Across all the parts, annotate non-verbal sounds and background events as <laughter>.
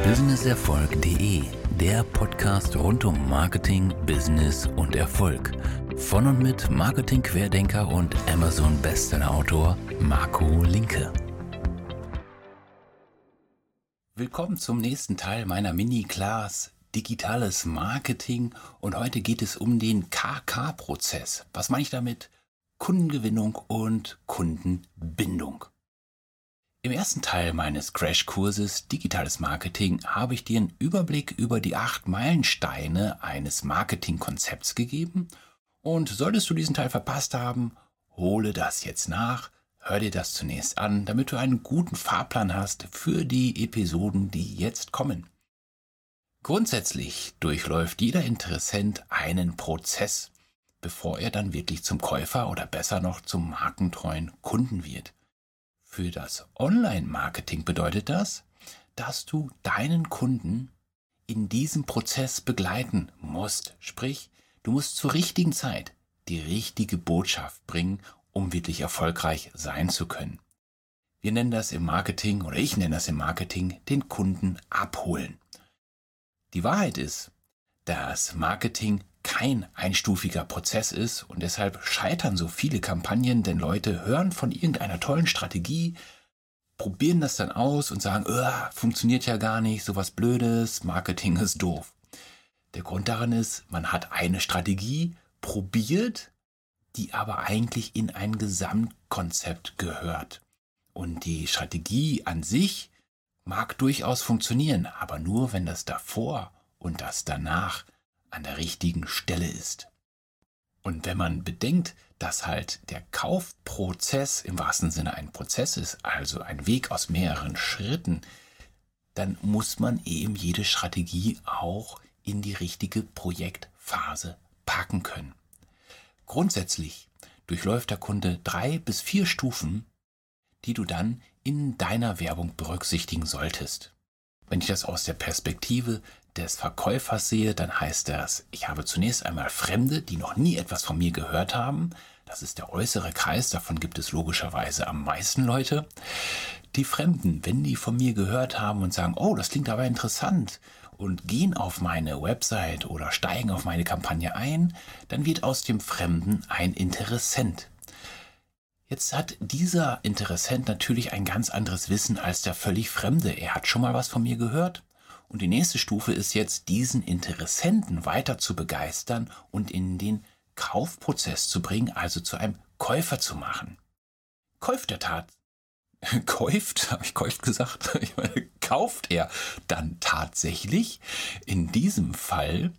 Businesserfolg.de, der Podcast rund um Marketing, Business und Erfolg. Von und mit Marketing-Querdenker und Amazon-Bestseller-Autor Marco Linke. Willkommen zum nächsten Teil meiner Mini-Class Digitales Marketing und heute geht es um den KK-Prozess. Was meine ich damit? Kundengewinnung und Kundenbindung. Im ersten Teil meines Crashkurses Digitales Marketing habe ich dir einen Überblick über die acht Meilensteine eines Marketingkonzepts gegeben und solltest du diesen Teil verpasst haben, hole das jetzt nach, hör dir das zunächst an, damit du einen guten Fahrplan hast für die Episoden, die jetzt kommen. Grundsätzlich durchläuft jeder Interessent einen Prozess, bevor er dann wirklich zum Käufer oder besser noch zum markentreuen Kunden wird. Für das Online-Marketing bedeutet das, dass du deinen Kunden in diesem Prozess begleiten musst. Sprich, du musst zur richtigen Zeit die richtige Botschaft bringen, um wirklich erfolgreich sein zu können. Wir nennen das im Marketing oder ich nenne das im Marketing den Kunden abholen. Die Wahrheit ist, dass Marketing kein einstufiger Prozess ist und deshalb scheitern so viele Kampagnen, denn Leute hören von irgendeiner tollen Strategie, probieren das dann aus und sagen, funktioniert ja gar nicht, sowas Blödes, Marketing ist doof. Der Grund daran ist, man hat eine Strategie probiert, die aber eigentlich in ein Gesamtkonzept gehört. Und die Strategie an sich mag durchaus funktionieren, aber nur wenn das davor und das danach an der richtigen Stelle ist. Und wenn man bedenkt, dass halt der Kaufprozess im wahrsten Sinne ein Prozess ist, also ein Weg aus mehreren Schritten, dann muss man eben jede Strategie auch in die richtige Projektphase packen können. Grundsätzlich durchläuft der Kunde drei bis vier Stufen, die du dann in deiner Werbung berücksichtigen solltest. Wenn ich das aus der Perspektive des Verkäufers sehe, dann heißt das, ich habe zunächst einmal Fremde, die noch nie etwas von mir gehört haben. Das ist der äußere Kreis, davon gibt es logischerweise am meisten Leute. Die Fremden, wenn die von mir gehört haben und sagen, oh, das klingt aber interessant und gehen auf meine Website oder steigen auf meine Kampagne ein, dann wird aus dem Fremden ein Interessent. Jetzt hat dieser Interessent natürlich ein ganz anderes Wissen als der völlig Fremde. Er hat schon mal was von mir gehört. Und die nächste Stufe ist jetzt, diesen Interessenten weiter zu begeistern und in den Kaufprozess zu bringen, also zu einem Käufer zu machen. Käuft der Tat, <laughs> käuft, habe ich käuft gesagt, <laughs> ich meine, kauft er dann tatsächlich? In diesem Fall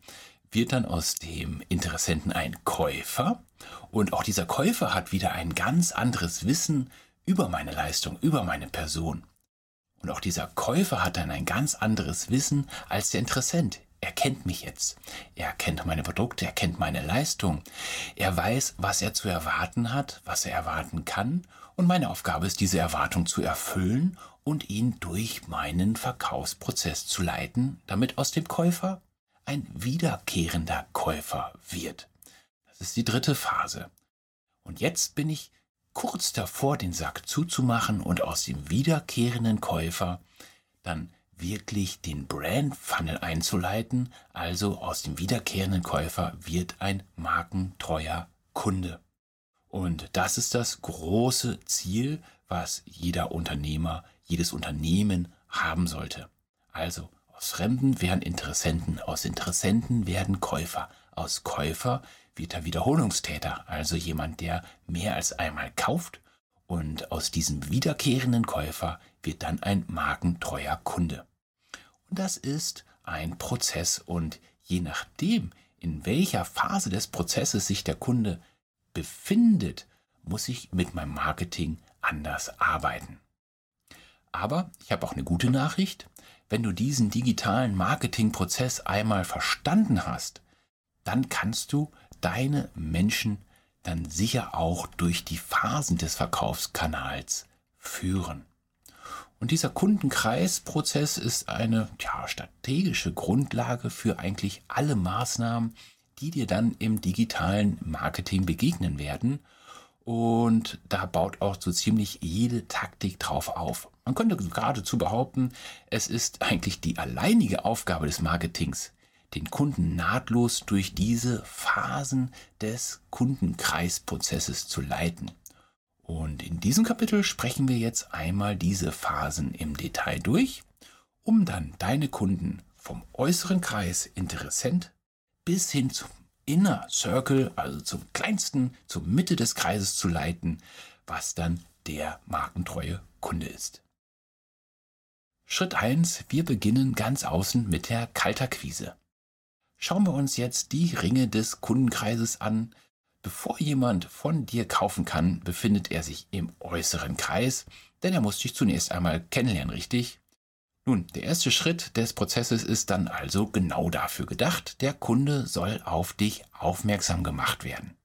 wird dann aus dem Interessenten ein Käufer und auch dieser Käufer hat wieder ein ganz anderes Wissen über meine Leistung, über meine Person. Und auch dieser Käufer hat dann ein ganz anderes Wissen als der Interessent. Er kennt mich jetzt. Er kennt meine Produkte, er kennt meine Leistung. Er weiß, was er zu erwarten hat, was er erwarten kann. Und meine Aufgabe ist, diese Erwartung zu erfüllen und ihn durch meinen Verkaufsprozess zu leiten, damit aus dem Käufer ein wiederkehrender Käufer wird. Das ist die dritte Phase. Und jetzt bin ich kurz davor, den Sack zuzumachen und aus dem wiederkehrenden Käufer dann wirklich den Brand Funnel einzuleiten, also aus dem wiederkehrenden Käufer wird ein markentreuer Kunde. Und das ist das große Ziel, was jeder Unternehmer, jedes Unternehmen haben sollte. Also aus Fremden werden Interessenten, aus Interessenten werden Käufer, aus Käufer wird er Wiederholungstäter, also jemand, der mehr als einmal kauft und aus diesem wiederkehrenden Käufer wird dann ein markentreuer Kunde. Und das ist ein Prozess und je nachdem, in welcher Phase des Prozesses sich der Kunde befindet, muss ich mit meinem Marketing anders arbeiten. Aber ich habe auch eine gute Nachricht. Wenn du diesen digitalen Marketingprozess einmal verstanden hast, dann kannst du deine Menschen dann sicher auch durch die Phasen des Verkaufskanals führen. Und dieser Kundenkreisprozess ist eine ja, strategische Grundlage für eigentlich alle Maßnahmen, die dir dann im digitalen Marketing begegnen werden. Und da baut auch so ziemlich jede Taktik drauf auf. Man könnte geradezu behaupten, es ist eigentlich die alleinige Aufgabe des Marketings, den Kunden nahtlos durch diese Phasen des Kundenkreisprozesses zu leiten. Und in diesem Kapitel sprechen wir jetzt einmal diese Phasen im Detail durch, um dann deine Kunden vom äußeren Kreis Interessent bis hin zum Inner Circle, also zum kleinsten, zur Mitte des Kreises zu leiten, was dann der markentreue Kunde ist. Schritt 1. Wir beginnen ganz außen mit der Kaltakquise. Schauen wir uns jetzt die Ringe des Kundenkreises an. Bevor jemand von dir kaufen kann, befindet er sich im äußeren Kreis, denn er muss dich zunächst einmal kennenlernen, richtig? Nun, der erste Schritt des Prozesses ist dann also genau dafür gedacht, der Kunde soll auf dich aufmerksam gemacht werden.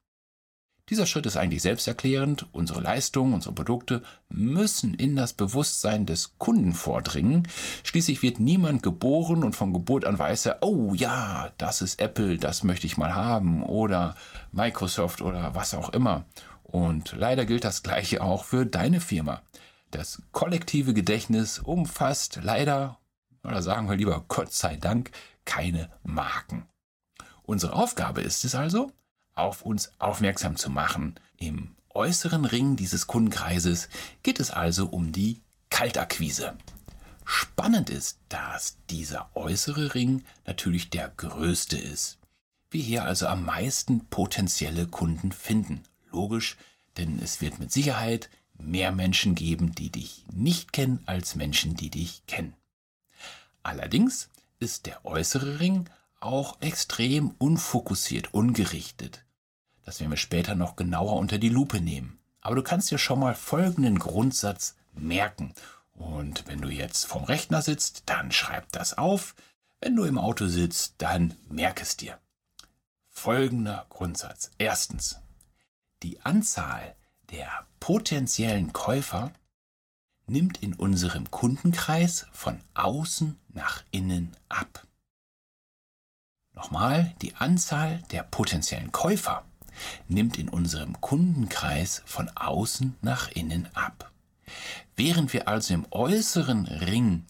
Dieser Schritt ist eigentlich selbsterklärend. Unsere Leistungen, unsere Produkte müssen in das Bewusstsein des Kunden vordringen. Schließlich wird niemand geboren und von Geburt an weiß er, oh ja, das ist Apple, das möchte ich mal haben oder Microsoft oder was auch immer. Und leider gilt das gleiche auch für deine Firma. Das kollektive Gedächtnis umfasst leider, oder sagen wir lieber Gott sei Dank, keine Marken. Unsere Aufgabe ist es also, auf uns aufmerksam zu machen. Im äußeren Ring dieses Kundenkreises geht es also um die Kaltakquise. Spannend ist, dass dieser äußere Ring natürlich der größte ist. Wir hier also am meisten potenzielle Kunden finden. Logisch, denn es wird mit Sicherheit mehr Menschen geben, die dich nicht kennen, als Menschen, die dich kennen. Allerdings ist der äußere Ring auch extrem unfokussiert, ungerichtet. Das werden wir später noch genauer unter die Lupe nehmen. Aber du kannst dir schon mal folgenden Grundsatz merken. Und wenn du jetzt vom Rechner sitzt, dann schreib das auf. Wenn du im Auto sitzt, dann merk es dir. Folgender Grundsatz. Erstens, die Anzahl der potenziellen Käufer nimmt in unserem Kundenkreis von außen nach innen ab. Nochmal, die Anzahl der potenziellen Käufer nimmt in unserem Kundenkreis von außen nach innen ab. Während wir also im äußeren Ring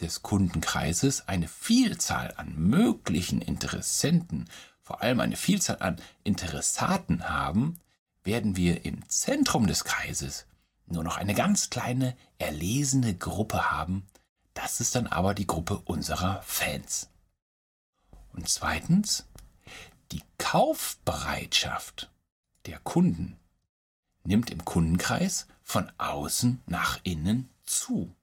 des Kundenkreises eine Vielzahl an möglichen Interessenten, vor allem eine Vielzahl an Interessaten haben, werden wir im Zentrum des Kreises nur noch eine ganz kleine erlesene Gruppe haben. Das ist dann aber die Gruppe unserer Fans. Und zweitens, die Kaufbereitschaft der Kunden nimmt im Kundenkreis von außen nach innen zu.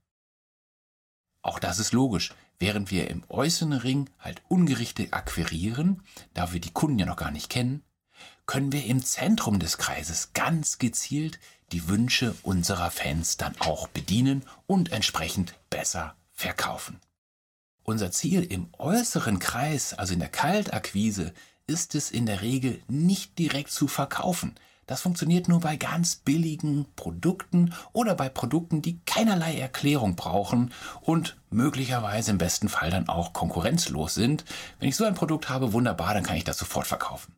Auch das ist logisch. Während wir im äußeren Ring halt ungerichtet akquirieren, da wir die Kunden ja noch gar nicht kennen, können wir im Zentrum des Kreises ganz gezielt die Wünsche unserer Fans dann auch bedienen und entsprechend besser verkaufen. Unser Ziel im äußeren Kreis, also in der Kaltakquise, ist es in der Regel nicht direkt zu verkaufen. Das funktioniert nur bei ganz billigen Produkten oder bei Produkten, die keinerlei Erklärung brauchen und möglicherweise im besten Fall dann auch konkurrenzlos sind. Wenn ich so ein Produkt habe, wunderbar, dann kann ich das sofort verkaufen.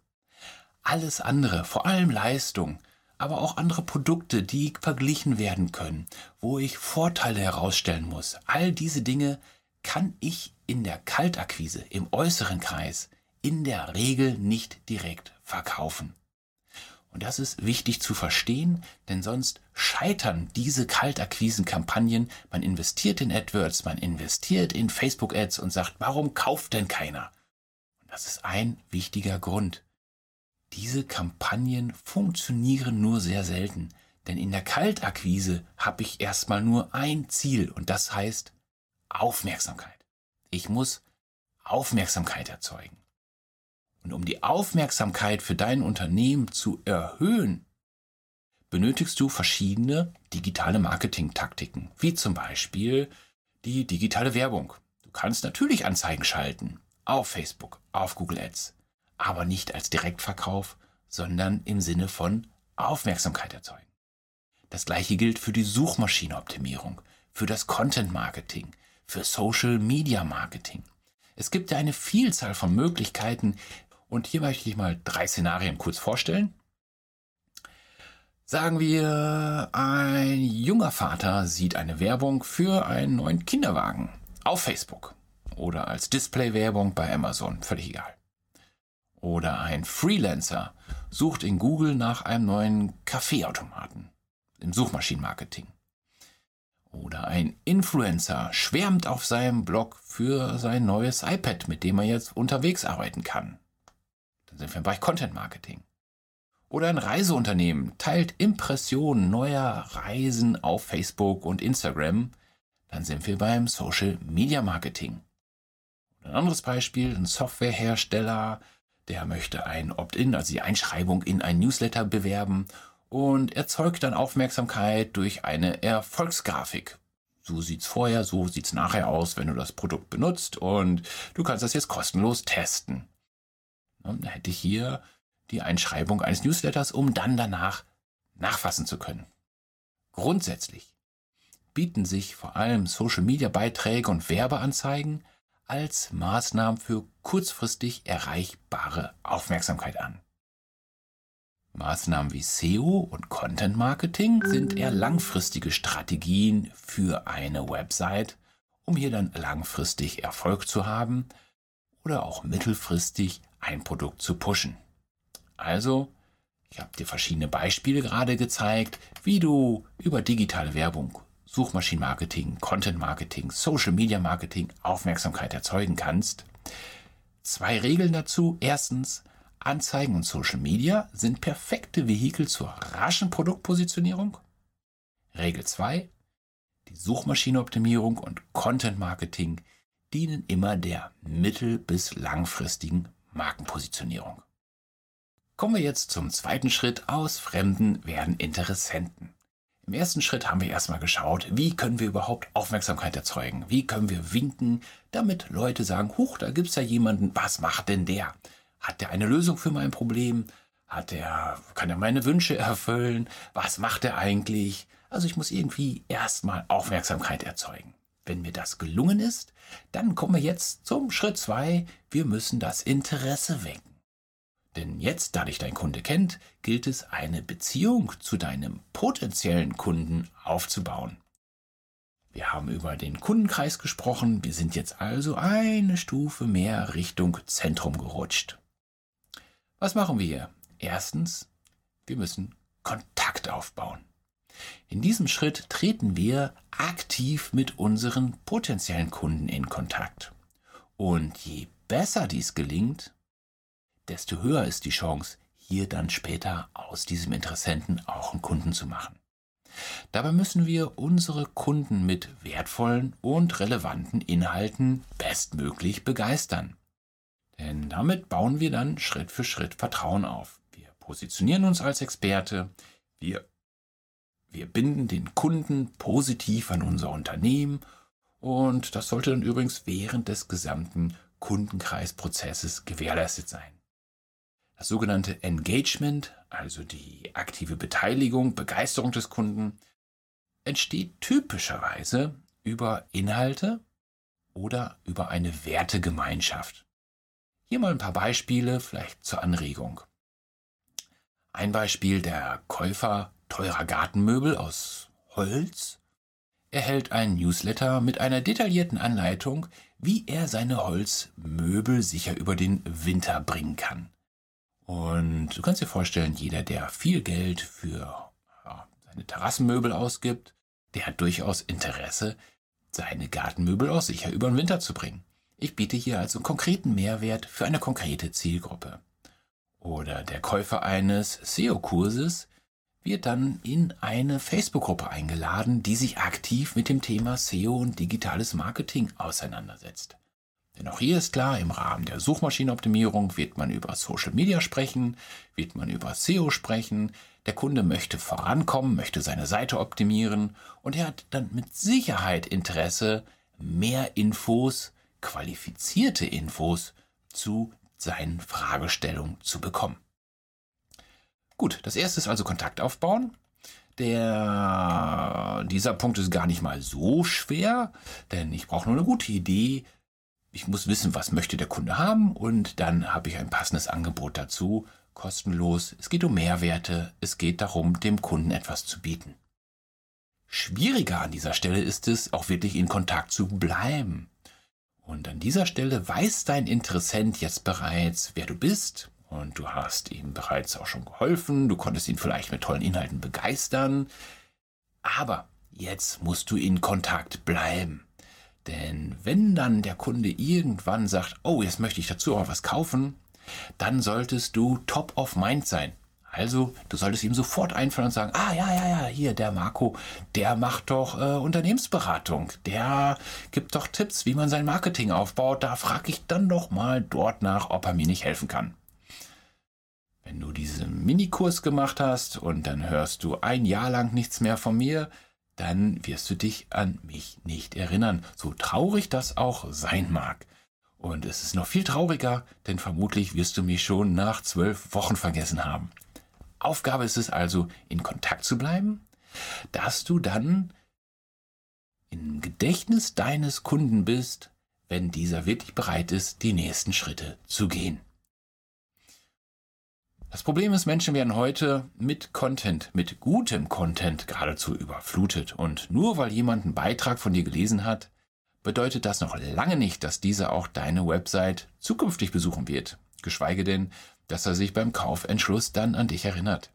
Alles andere, vor allem Leistung, aber auch andere Produkte, die verglichen werden können, wo ich Vorteile herausstellen muss, all diese Dinge kann ich in der Kaltakquise, im äußeren Kreis, in der Regel nicht direkt verkaufen. Und das ist wichtig zu verstehen, denn sonst scheitern diese Kaltakquisen-Kampagnen. Man investiert in AdWords, man investiert in Facebook-Ads und sagt, warum kauft denn keiner? Und das ist ein wichtiger Grund. Diese Kampagnen funktionieren nur sehr selten, denn in der Kaltakquise habe ich erstmal nur ein Ziel und das heißt Aufmerksamkeit. Ich muss Aufmerksamkeit erzeugen. Und um die Aufmerksamkeit für dein Unternehmen zu erhöhen, benötigst du verschiedene digitale Marketing-Taktiken, wie zum Beispiel die digitale Werbung. Du kannst natürlich Anzeigen schalten auf Facebook, auf Google Ads, aber nicht als Direktverkauf, sondern im Sinne von Aufmerksamkeit erzeugen. Das gleiche gilt für die Suchmaschinenoptimierung, für das Content Marketing, für Social Media Marketing. Es gibt ja eine Vielzahl von Möglichkeiten, und hier möchte ich mal drei Szenarien kurz vorstellen. Sagen wir, ein junger Vater sieht eine Werbung für einen neuen Kinderwagen auf Facebook oder als Display-Werbung bei Amazon, völlig egal. Oder ein Freelancer sucht in Google nach einem neuen Kaffeeautomaten im Suchmaschinenmarketing. Oder ein Influencer schwärmt auf seinem Blog für sein neues iPad, mit dem er jetzt unterwegs arbeiten kann. Dann sind wir im Bereich Content Marketing. Oder ein Reiseunternehmen teilt Impressionen neuer Reisen auf Facebook und Instagram. Dann sind wir beim Social Media Marketing. Ein anderes Beispiel, ein Softwarehersteller, der möchte ein Opt-in, also die Einschreibung in ein Newsletter bewerben und erzeugt dann Aufmerksamkeit durch eine Erfolgsgrafik. So sieht's vorher, so sieht's nachher aus, wenn du das Produkt benutzt und du kannst das jetzt kostenlos testen. Dann hätte ich hier die Einschreibung eines Newsletters, um dann danach nachfassen zu können. Grundsätzlich bieten sich vor allem Social-Media-Beiträge und Werbeanzeigen als Maßnahmen für kurzfristig erreichbare Aufmerksamkeit an. Maßnahmen wie SEO und Content Marketing sind eher langfristige Strategien für eine Website, um hier dann langfristig Erfolg zu haben oder auch mittelfristig ein Produkt zu pushen. Also, ich habe dir verschiedene Beispiele gerade gezeigt, wie du über digitale Werbung, Suchmaschinenmarketing, Content Marketing, Social Media Marketing Aufmerksamkeit erzeugen kannst. Zwei Regeln dazu. Erstens, Anzeigen und Social Media sind perfekte Vehikel zur raschen Produktpositionierung. Regel 2. Die Suchmaschinenoptimierung und Content Marketing dienen immer der mittel- bis langfristigen Markenpositionierung. Kommen wir jetzt zum zweiten Schritt. Aus Fremden werden Interessenten. Im ersten Schritt haben wir erstmal geschaut, wie können wir überhaupt Aufmerksamkeit erzeugen? Wie können wir winken, damit Leute sagen, huch, da gibt's ja jemanden, was macht denn der? Hat der eine Lösung für mein Problem? Hat er, kann er meine Wünsche erfüllen? Was macht er eigentlich? Also ich muss irgendwie erstmal Aufmerksamkeit erzeugen. Wenn mir das gelungen ist, dann kommen wir jetzt zum Schritt zwei. Wir müssen das Interesse wecken. Denn jetzt, da dich dein Kunde kennt, gilt es, eine Beziehung zu deinem potenziellen Kunden aufzubauen. Wir haben über den Kundenkreis gesprochen, wir sind jetzt also eine Stufe mehr Richtung Zentrum gerutscht. Was machen wir hier? Erstens, wir müssen Kontakt aufbauen. In diesem Schritt treten wir aktiv mit unseren potenziellen Kunden in Kontakt. Und je besser dies gelingt, desto höher ist die Chance, hier dann später aus diesem Interessenten auch einen Kunden zu machen. Dabei müssen wir unsere Kunden mit wertvollen und relevanten Inhalten bestmöglich begeistern. Denn damit bauen wir dann Schritt für Schritt Vertrauen auf. Wir positionieren uns als Experte, wir, wir binden den Kunden positiv an unser Unternehmen und das sollte dann übrigens während des gesamten Kundenkreisprozesses gewährleistet sein. Das sogenannte Engagement, also die aktive Beteiligung, Begeisterung des Kunden, entsteht typischerweise über Inhalte oder über eine Wertegemeinschaft. Hier mal ein paar Beispiele, vielleicht zur Anregung. Ein Beispiel der Käufer teurer Gartenmöbel aus Holz erhält einen Newsletter mit einer detaillierten Anleitung, wie er seine Holzmöbel sicher über den Winter bringen kann. Und du kannst dir vorstellen, jeder, der viel Geld für ja, seine Terrassenmöbel ausgibt, der hat durchaus Interesse, seine Gartenmöbel auch sicher über den Winter zu bringen. Ich biete hier also einen konkreten Mehrwert für eine konkrete Zielgruppe. Oder der Käufer eines SEO-Kurses wird dann in eine Facebook-Gruppe eingeladen, die sich aktiv mit dem Thema SEO und digitales Marketing auseinandersetzt. Denn auch hier ist klar, im Rahmen der Suchmaschinenoptimierung wird man über Social Media sprechen, wird man über SEO sprechen. Der Kunde möchte vorankommen, möchte seine Seite optimieren und er hat dann mit Sicherheit Interesse, mehr Infos qualifizierte Infos zu seinen Fragestellungen zu bekommen. Gut, das erste ist also Kontakt aufbauen. Der, dieser Punkt ist gar nicht mal so schwer, denn ich brauche nur eine gute Idee. Ich muss wissen, was möchte der Kunde haben und dann habe ich ein passendes Angebot dazu, kostenlos, es geht um Mehrwerte, es geht darum, dem Kunden etwas zu bieten. Schwieriger an dieser Stelle ist es, auch wirklich in Kontakt zu bleiben. Und an dieser Stelle weiß dein Interessent jetzt bereits, wer du bist. Und du hast ihm bereits auch schon geholfen. Du konntest ihn vielleicht mit tollen Inhalten begeistern. Aber jetzt musst du in Kontakt bleiben. Denn wenn dann der Kunde irgendwann sagt, oh, jetzt möchte ich dazu auch was kaufen, dann solltest du top of mind sein. Also, du solltest ihm sofort einfallen und sagen, ah ja, ja, ja, hier, der Marco, der macht doch äh, Unternehmensberatung. Der gibt doch Tipps, wie man sein Marketing aufbaut. Da frage ich dann doch mal dort nach, ob er mir nicht helfen kann. Wenn du diesen Minikurs gemacht hast und dann hörst du ein Jahr lang nichts mehr von mir, dann wirst du dich an mich nicht erinnern, so traurig das auch sein mag. Und es ist noch viel trauriger, denn vermutlich wirst du mich schon nach zwölf Wochen vergessen haben. Aufgabe ist es also, in Kontakt zu bleiben, dass du dann im Gedächtnis deines Kunden bist, wenn dieser wirklich bereit ist, die nächsten Schritte zu gehen. Das Problem ist, Menschen werden heute mit Content, mit gutem Content geradezu überflutet. Und nur weil jemand einen Beitrag von dir gelesen hat, bedeutet das noch lange nicht, dass dieser auch deine Website zukünftig besuchen wird. Geschweige denn, dass er sich beim Kaufentschluss dann an dich erinnert.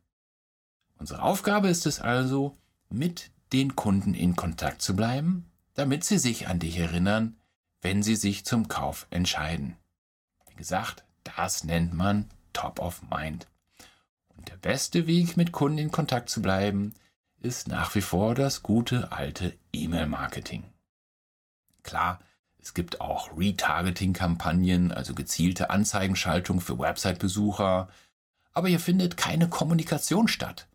Unsere Aufgabe ist es also, mit den Kunden in Kontakt zu bleiben, damit sie sich an dich erinnern, wenn sie sich zum Kauf entscheiden. Wie gesagt, das nennt man Top of Mind. Und der beste Weg, mit Kunden in Kontakt zu bleiben, ist nach wie vor das gute alte E-Mail-Marketing. Klar, es gibt auch Retargeting-Kampagnen, also gezielte Anzeigenschaltung für Website-Besucher, aber hier findet keine Kommunikation statt.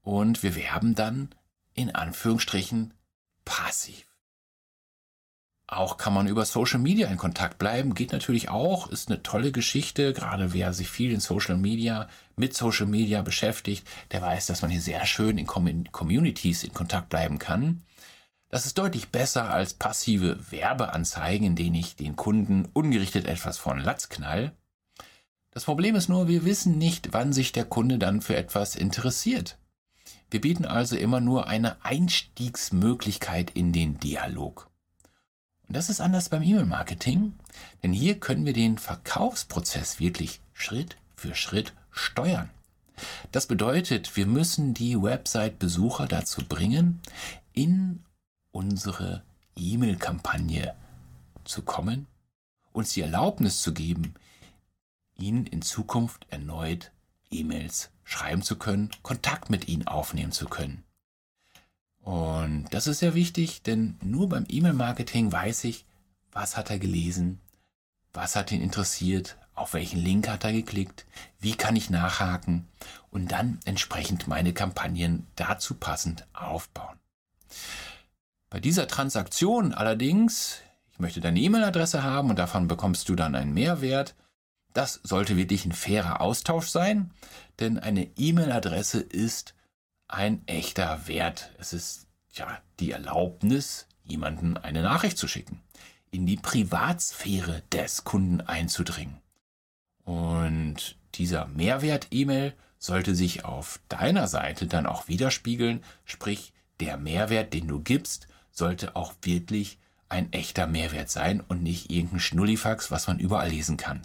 Und wir werben dann in Anführungsstrichen passiv. Auch kann man über Social Media in Kontakt bleiben, geht natürlich auch, ist eine tolle Geschichte, gerade wer sich viel in Social Media, mit Social Media beschäftigt, der weiß, dass man hier sehr schön in Communities in Kontakt bleiben kann. Das ist deutlich besser als passive Werbeanzeigen, in denen ich den Kunden ungerichtet etwas von Latz knall. Das Problem ist nur, wir wissen nicht, wann sich der Kunde dann für etwas interessiert. Wir bieten also immer nur eine Einstiegsmöglichkeit in den Dialog. Und das ist anders beim E-Mail-Marketing, denn hier können wir den Verkaufsprozess wirklich Schritt für Schritt steuern. Das bedeutet, wir müssen die Website-Besucher dazu bringen, in unsere E-Mail-Kampagne zu kommen, uns die Erlaubnis zu geben, ihnen in Zukunft erneut E-Mails schreiben zu können, Kontakt mit ihnen aufnehmen zu können. Und das ist sehr wichtig, denn nur beim E-Mail-Marketing weiß ich, was hat er gelesen, was hat ihn interessiert, auf welchen Link hat er geklickt, wie kann ich nachhaken und dann entsprechend meine Kampagnen dazu passend aufbauen. Bei dieser Transaktion allerdings, ich möchte deine E-Mail-Adresse haben und davon bekommst du dann einen Mehrwert, das sollte wirklich ein fairer Austausch sein, denn eine E-Mail-Adresse ist ein echter Wert. Es ist ja die Erlaubnis, jemanden eine Nachricht zu schicken, in die Privatsphäre des Kunden einzudringen. Und dieser Mehrwert-E-Mail sollte sich auf deiner Seite dann auch widerspiegeln, sprich der Mehrwert, den du gibst, sollte auch wirklich ein echter Mehrwert sein und nicht irgendein Schnullifax, was man überall lesen kann.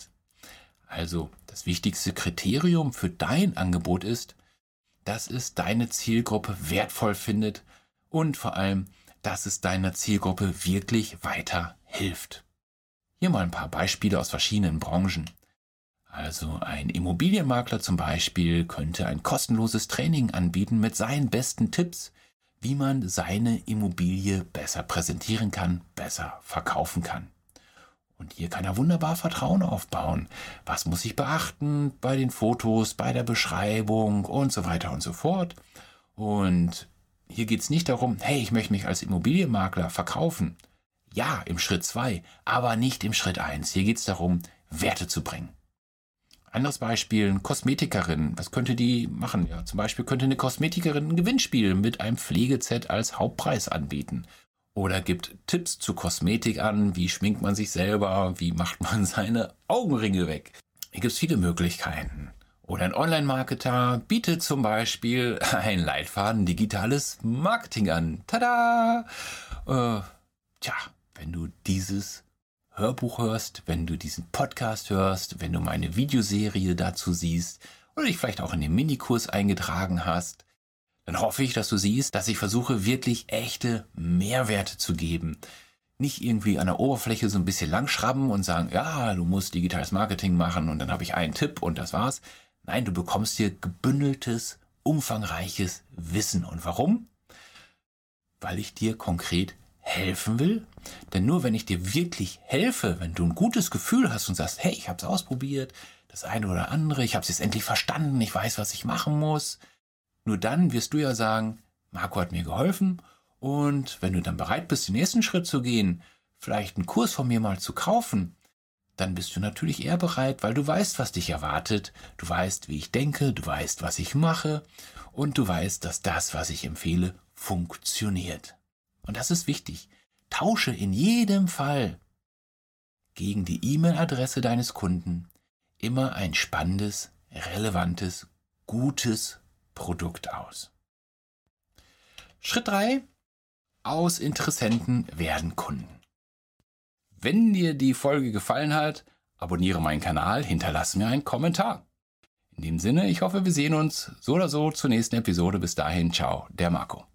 Also das wichtigste Kriterium für dein Angebot ist, dass es deine Zielgruppe wertvoll findet und vor allem, dass es deiner Zielgruppe wirklich weiterhilft. Hier mal ein paar Beispiele aus verschiedenen Branchen. Also ein Immobilienmakler zum Beispiel könnte ein kostenloses Training anbieten mit seinen besten Tipps, wie man seine Immobilie besser präsentieren kann, besser verkaufen kann. Und hier kann er wunderbar Vertrauen aufbauen. Was muss ich beachten bei den Fotos, bei der Beschreibung und so weiter und so fort. Und hier geht es nicht darum, hey, ich möchte mich als Immobilienmakler verkaufen. Ja, im Schritt 2, aber nicht im Schritt 1. Hier geht es darum, Werte zu bringen. Anderes Beispiel, eine Kosmetikerin. Was könnte die machen? Ja, zum Beispiel könnte eine Kosmetikerin ein Gewinnspiel mit einem Pflegeset als Hauptpreis anbieten oder gibt Tipps zu Kosmetik an, wie schminkt man sich selber, wie macht man <laughs> seine Augenringe weg. Hier gibt es viele Möglichkeiten. Oder ein Online-Marketer bietet zum Beispiel <laughs> ein Leitfaden digitales Marketing an. Tada! Äh, tja, wenn du dieses Hörbuch hörst, wenn du diesen Podcast hörst, wenn du meine Videoserie dazu siehst oder dich vielleicht auch in den Minikurs eingetragen hast, dann hoffe ich, dass du siehst, dass ich versuche, wirklich echte Mehrwerte zu geben. Nicht irgendwie an der Oberfläche so ein bisschen langschrabben und sagen, ja, du musst digitales Marketing machen und dann habe ich einen Tipp und das war's, Nein, du bekommst hier gebündeltes, umfangreiches Wissen. Und warum? Weil ich dir konkret helfen will. Denn nur wenn ich dir wirklich helfe, wenn du ein gutes Gefühl hast und sagst, hey, ich habe es ausprobiert, das eine oder andere, ich habe es jetzt endlich verstanden, ich weiß, was ich machen muss, nur dann wirst du ja sagen, Marco hat mir geholfen und wenn du dann bereit bist, den nächsten Schritt zu gehen, vielleicht einen Kurs von mir mal zu kaufen, dann bist du natürlich eher bereit, weil du weißt, was dich erwartet, du weißt, wie ich denke, du weißt, was ich mache und du weißt, dass das, was ich empfehle, funktioniert. Und das ist wichtig. Tausche in jedem Fall gegen die E-Mail-Adresse deines Kunden immer ein spannendes, relevantes, gutes Produkt aus. Schritt 3. Aus Interessenten werden Kunden. Wenn dir die Folge gefallen hat, abonniere meinen Kanal, hinterlasse mir einen Kommentar. In dem Sinne, ich hoffe, wir sehen uns so oder so zur nächsten Episode. Bis dahin, ciao, der Marco.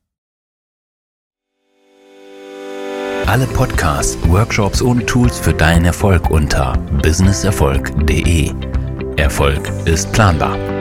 Alle Podcasts, Workshops und Tools für deinen Erfolg unter businesserfolg.de. Erfolg ist planbar.